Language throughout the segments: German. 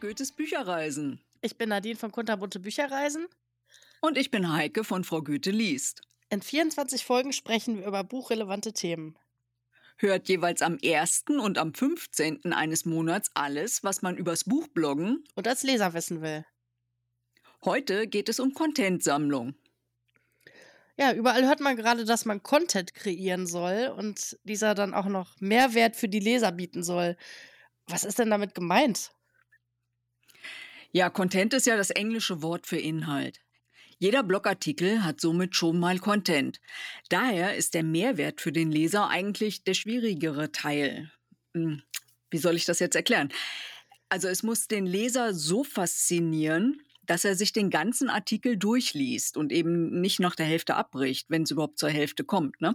Goethes Bücherreisen. Ich bin Nadine von Kunterbunte Bücherreisen. Und ich bin Heike von Frau Goethe liest. In 24 Folgen sprechen wir über buchrelevante Themen. Hört jeweils am 1. und am 15. eines Monats alles, was man übers Buch bloggen und als Leser wissen will. Heute geht es um Contentsammlung. Ja, überall hört man gerade, dass man Content kreieren soll und dieser dann auch noch Mehrwert für die Leser bieten soll. Was ist denn damit gemeint? Ja, Content ist ja das englische Wort für Inhalt. Jeder Blogartikel hat somit schon mal Content. Daher ist der Mehrwert für den Leser eigentlich der schwierigere Teil. Hm, wie soll ich das jetzt erklären? Also es muss den Leser so faszinieren, dass er sich den ganzen Artikel durchliest und eben nicht nach der Hälfte abbricht, wenn es überhaupt zur Hälfte kommt. Ne?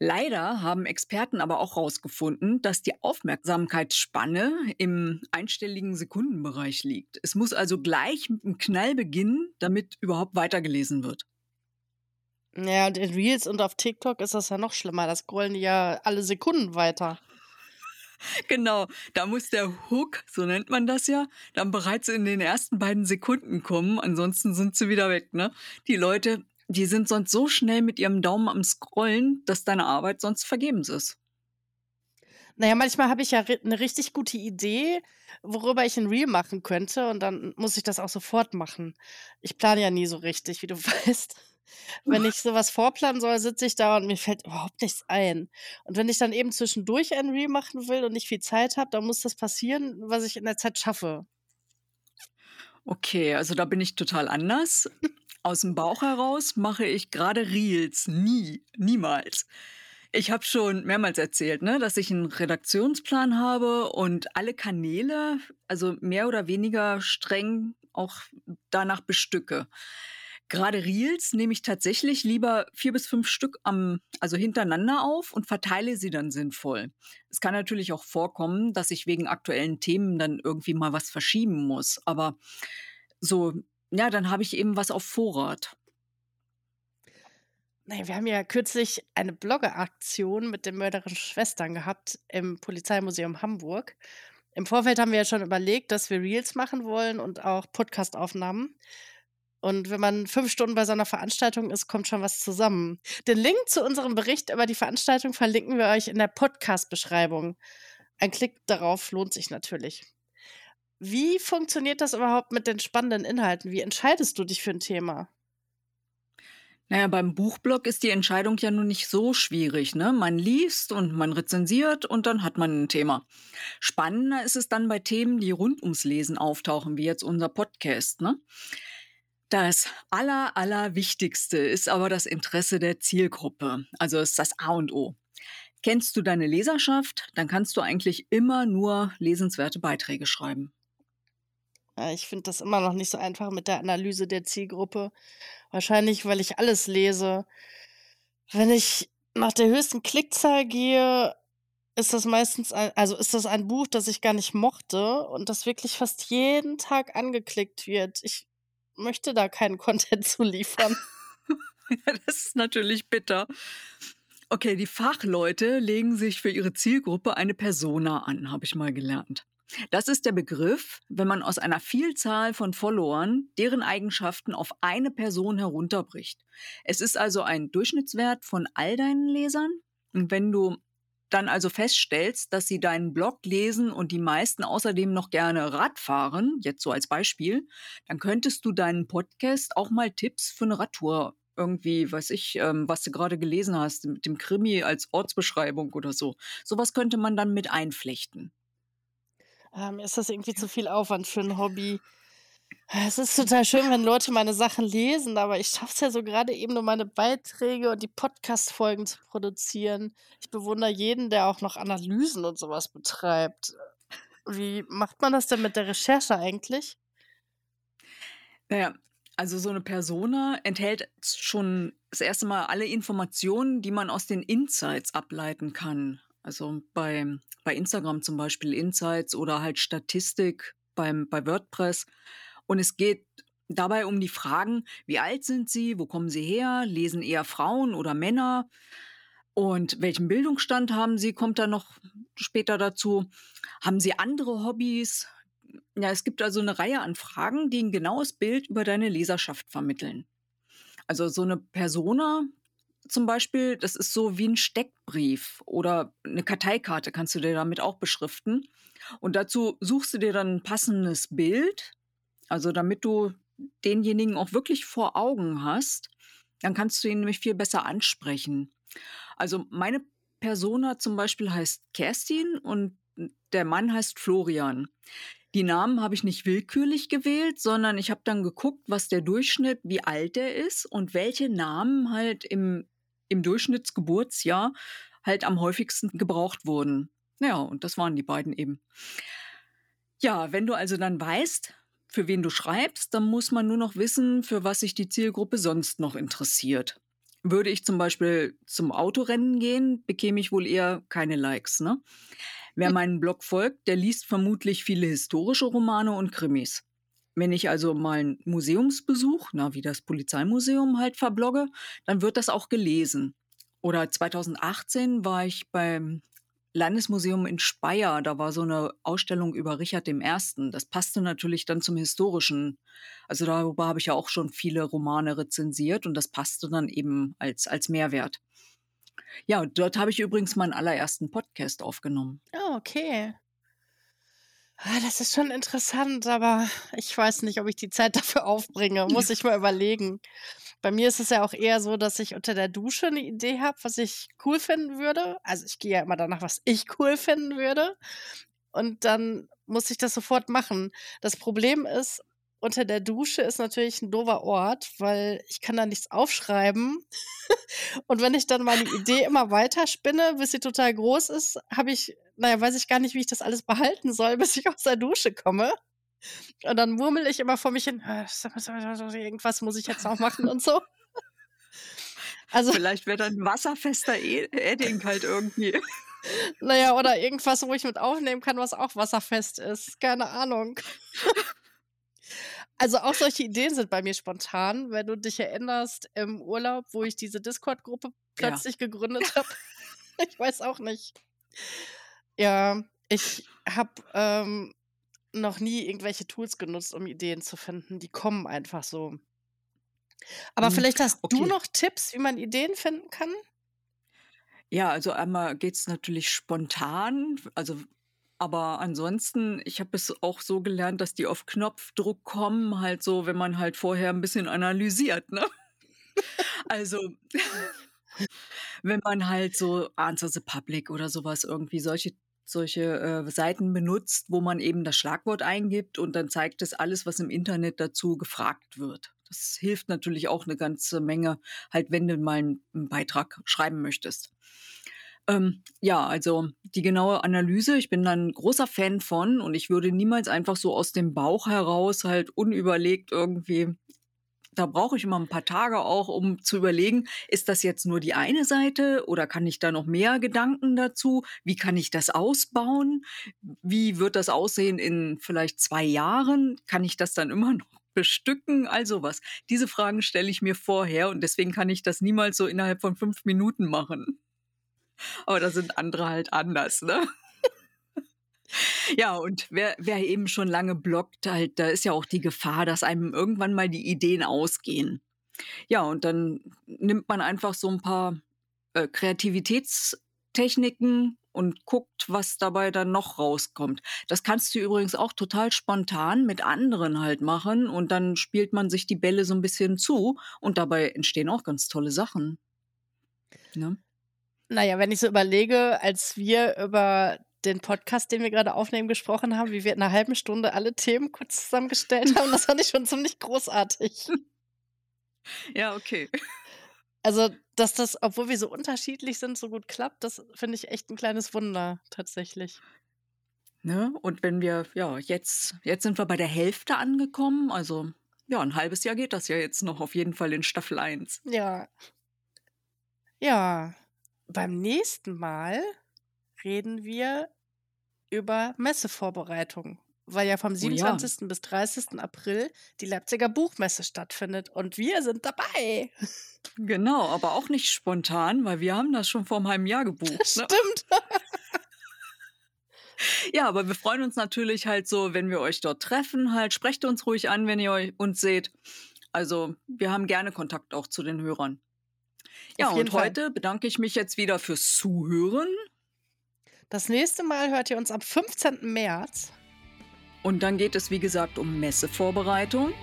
Leider haben Experten aber auch herausgefunden, dass die Aufmerksamkeitsspanne im einstelligen Sekundenbereich liegt. Es muss also gleich mit einem Knall beginnen, damit überhaupt weitergelesen wird. Ja, und in Reels und auf TikTok ist das ja noch schlimmer. Das scrollen die ja alle Sekunden weiter. Genau, da muss der Hook, so nennt man das ja, dann bereits in den ersten beiden Sekunden kommen. Ansonsten sind sie wieder weg, ne? Die Leute die sind sonst so schnell mit ihrem Daumen am Scrollen, dass deine Arbeit sonst vergebens ist. Naja, manchmal habe ich ja eine richtig gute Idee, worüber ich ein Reel machen könnte und dann muss ich das auch sofort machen. Ich plane ja nie so richtig, wie du weißt. Wenn ich sowas vorplanen soll, sitze ich da und mir fällt überhaupt nichts ein. Und wenn ich dann eben zwischendurch ein Reel machen will und nicht viel Zeit habe, dann muss das passieren, was ich in der Zeit schaffe. Okay, also da bin ich total anders. Aus dem Bauch heraus mache ich gerade Reels. Nie, niemals. Ich habe schon mehrmals erzählt, ne, dass ich einen Redaktionsplan habe und alle Kanäle, also mehr oder weniger streng auch danach bestücke. Gerade Reels nehme ich tatsächlich lieber vier bis fünf Stück am, also hintereinander auf und verteile sie dann sinnvoll. Es kann natürlich auch vorkommen, dass ich wegen aktuellen Themen dann irgendwie mal was verschieben muss. Aber so ja, dann habe ich eben was auf Vorrat. Naja, wir haben ja kürzlich eine Bloggeraktion mit den mörderischen Schwestern gehabt im Polizeimuseum Hamburg. Im Vorfeld haben wir ja schon überlegt, dass wir Reels machen wollen und auch Podcastaufnahmen. Und wenn man fünf Stunden bei so einer Veranstaltung ist, kommt schon was zusammen. Den Link zu unserem Bericht über die Veranstaltung verlinken wir euch in der Podcast-Beschreibung. Ein Klick darauf lohnt sich natürlich. Wie funktioniert das überhaupt mit den spannenden Inhalten? Wie entscheidest du dich für ein Thema? Naja, beim Buchblog ist die Entscheidung ja nun nicht so schwierig. Ne? Man liest und man rezensiert und dann hat man ein Thema. Spannender ist es dann bei Themen, die rund ums Lesen auftauchen, wie jetzt unser Podcast. Ne? Das aller, aller Wichtigste ist aber das Interesse der Zielgruppe. Also ist das A und O. Kennst du deine Leserschaft, dann kannst du eigentlich immer nur lesenswerte Beiträge schreiben. Ich finde das immer noch nicht so einfach mit der Analyse der Zielgruppe. Wahrscheinlich, weil ich alles lese. Wenn ich nach der höchsten Klickzahl gehe, ist das meistens ein, also ist das ein Buch, das ich gar nicht mochte und das wirklich fast jeden Tag angeklickt wird. Ich möchte da keinen Content zu liefern. das ist natürlich bitter. Okay, die Fachleute legen sich für ihre Zielgruppe eine Persona an, habe ich mal gelernt. Das ist der Begriff, wenn man aus einer Vielzahl von Followern deren Eigenschaften auf eine Person herunterbricht. Es ist also ein Durchschnittswert von all deinen Lesern. Und wenn du dann also feststellst, dass sie deinen Blog lesen und die meisten außerdem noch gerne Rad fahren, jetzt so als Beispiel, dann könntest du deinen Podcast auch mal Tipps für eine Radtour irgendwie, weiß ich, ähm, was du gerade gelesen hast, mit dem Krimi als Ortsbeschreibung oder so. Sowas könnte man dann mit einflechten. Ähm, ist das irgendwie zu viel Aufwand für ein Hobby? Es ist total schön, wenn Leute meine Sachen lesen, aber ich schaffe es ja so gerade eben nur meine Beiträge und die Podcast-Folgen zu produzieren. Ich bewundere jeden, der auch noch Analysen und sowas betreibt. Wie macht man das denn mit der Recherche eigentlich? Naja, also so eine Persona enthält schon das erste Mal alle Informationen, die man aus den Insights ableiten kann. Also bei, bei Instagram zum Beispiel Insights oder halt Statistik beim, bei WordPress. Und es geht dabei um die Fragen, wie alt sind sie, wo kommen sie her, lesen eher Frauen oder Männer und welchen Bildungsstand haben sie, kommt da noch später dazu. Haben sie andere Hobbys, ja, es gibt also eine Reihe an Fragen, die ein genaues Bild über deine Leserschaft vermitteln. Also so eine Persona zum Beispiel, das ist so wie ein Steckbrief oder eine Karteikarte kannst du dir damit auch beschriften. Und dazu suchst du dir dann ein passendes Bild, also damit du denjenigen auch wirklich vor Augen hast, dann kannst du ihn nämlich viel besser ansprechen. Also meine Persona zum Beispiel heißt Kerstin und der Mann heißt Florian. Die Namen habe ich nicht willkürlich gewählt, sondern ich habe dann geguckt, was der Durchschnitt, wie alt er ist und welche Namen halt im, im Durchschnittsgeburtsjahr halt am häufigsten gebraucht wurden. Ja, und das waren die beiden eben. Ja, wenn du also dann weißt, für wen du schreibst, dann muss man nur noch wissen, für was sich die Zielgruppe sonst noch interessiert. Würde ich zum Beispiel zum Autorennen gehen, bekäme ich wohl eher keine Likes. Ne? Wer meinen Blog folgt, der liest vermutlich viele historische Romane und Krimis. Wenn ich also mal einen Museumsbesuch, na, wie das Polizeimuseum halt verblogge, dann wird das auch gelesen. Oder 2018 war ich beim Landesmuseum in Speyer, da war so eine Ausstellung über Richard I. Das passte natürlich dann zum historischen. Also darüber habe ich ja auch schon viele Romane rezensiert und das passte dann eben als, als Mehrwert. Ja, dort habe ich übrigens meinen allerersten Podcast aufgenommen. Oh, okay. Ah, das ist schon interessant, aber ich weiß nicht, ob ich die Zeit dafür aufbringe. Muss ich mal überlegen. Bei mir ist es ja auch eher so, dass ich unter der Dusche eine Idee habe, was ich cool finden würde. Also ich gehe ja immer danach, was ich cool finden würde. Und dann muss ich das sofort machen. Das Problem ist, unter der Dusche ist natürlich ein doofer Ort, weil ich kann da nichts aufschreiben. und wenn ich dann meine Idee immer weiter spinne, bis sie total groß ist, habe ich, naja, weiß ich gar nicht, wie ich das alles behalten soll, bis ich aus der Dusche komme. Und dann murmel ich immer vor mich hin, äh, irgendwas muss ich jetzt noch machen und so. Also, Vielleicht wäre dann wasserfester e-, Edding halt irgendwie. Naja, oder irgendwas, wo ich mit aufnehmen kann, was auch wasserfest ist. Keine Ahnung. Also auch solche Ideen sind bei mir spontan, wenn du dich erinnerst im Urlaub, wo ich diese Discord-Gruppe plötzlich ja. gegründet habe. ich weiß auch nicht. Ja, ich habe ähm, noch nie irgendwelche Tools genutzt, um Ideen zu finden. Die kommen einfach so. Aber hm, vielleicht hast okay. du noch Tipps, wie man Ideen finden kann? Ja, also einmal geht es natürlich spontan, also aber ansonsten, ich habe es auch so gelernt, dass die auf Knopfdruck kommen, halt so, wenn man halt vorher ein bisschen analysiert, ne? Also, wenn man halt so Answer the Public oder sowas irgendwie solche solche äh, Seiten benutzt, wo man eben das Schlagwort eingibt und dann zeigt es alles, was im Internet dazu gefragt wird. Das hilft natürlich auch eine ganze Menge, halt wenn du mal einen Beitrag schreiben möchtest. Ähm, ja, also die genaue Analyse, ich bin dann großer Fan von und ich würde niemals einfach so aus dem Bauch heraus halt unüberlegt irgendwie da brauche ich immer ein paar Tage auch, um zu überlegen, ist das jetzt nur die eine Seite oder kann ich da noch mehr Gedanken dazu? Wie kann ich das ausbauen? Wie wird das aussehen in vielleicht zwei Jahren? Kann ich das dann immer noch bestücken? Also was. Diese Fragen stelle ich mir vorher und deswegen kann ich das niemals so innerhalb von fünf Minuten machen. Aber da sind andere halt anders, ne? Ja, und wer, wer eben schon lange bloggt, halt, da ist ja auch die Gefahr, dass einem irgendwann mal die Ideen ausgehen. Ja, und dann nimmt man einfach so ein paar äh, Kreativitätstechniken und guckt, was dabei dann noch rauskommt. Das kannst du übrigens auch total spontan mit anderen halt machen und dann spielt man sich die Bälle so ein bisschen zu und dabei entstehen auch ganz tolle Sachen. Ne? Naja, wenn ich so überlege, als wir über den Podcast, den wir gerade aufnehmen, gesprochen haben, wie wir in einer halben Stunde alle Themen kurz zusammengestellt haben. Das fand ich schon ziemlich großartig. Ja, okay. Also, dass das, obwohl wir so unterschiedlich sind, so gut klappt, das finde ich echt ein kleines Wunder, tatsächlich. Ne? Und wenn wir, ja, jetzt, jetzt sind wir bei der Hälfte angekommen, also ja, ein halbes Jahr geht das ja jetzt noch auf jeden Fall in Staffel 1. Ja. Ja. Beim nächsten Mal reden wir über Messevorbereitungen, weil ja vom 27. Oh ja. bis 30. April die Leipziger Buchmesse stattfindet und wir sind dabei. Genau, aber auch nicht spontan, weil wir haben das schon vor einem halben Jahr gebucht. Ne? Stimmt. Ja, aber wir freuen uns natürlich halt so, wenn wir euch dort treffen, halt. Sprecht uns ruhig an, wenn ihr euch- uns seht. Also, wir haben gerne Kontakt auch zu den Hörern. Ja, und Fall. heute bedanke ich mich jetzt wieder fürs Zuhören. Das nächste Mal hört ihr uns am 15. März. Und dann geht es, wie gesagt, um Messevorbereitung.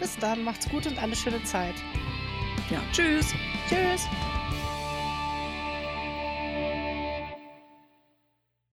Bis dann, macht's gut und eine schöne Zeit. Ja, tschüss. Tschüss.